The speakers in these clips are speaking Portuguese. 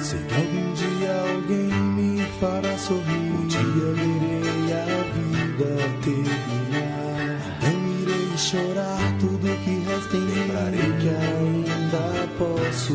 Sei que algum dia alguém me fará sorrir. Um dia verei a vida terminar. Não irei chorar tudo que resta em mim. Lembrarei que ainda posso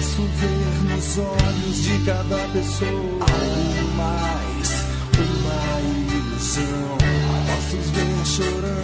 Posso ver nos olhos de cada pessoa algo mais, uma ilusão. Posso os ver chorando,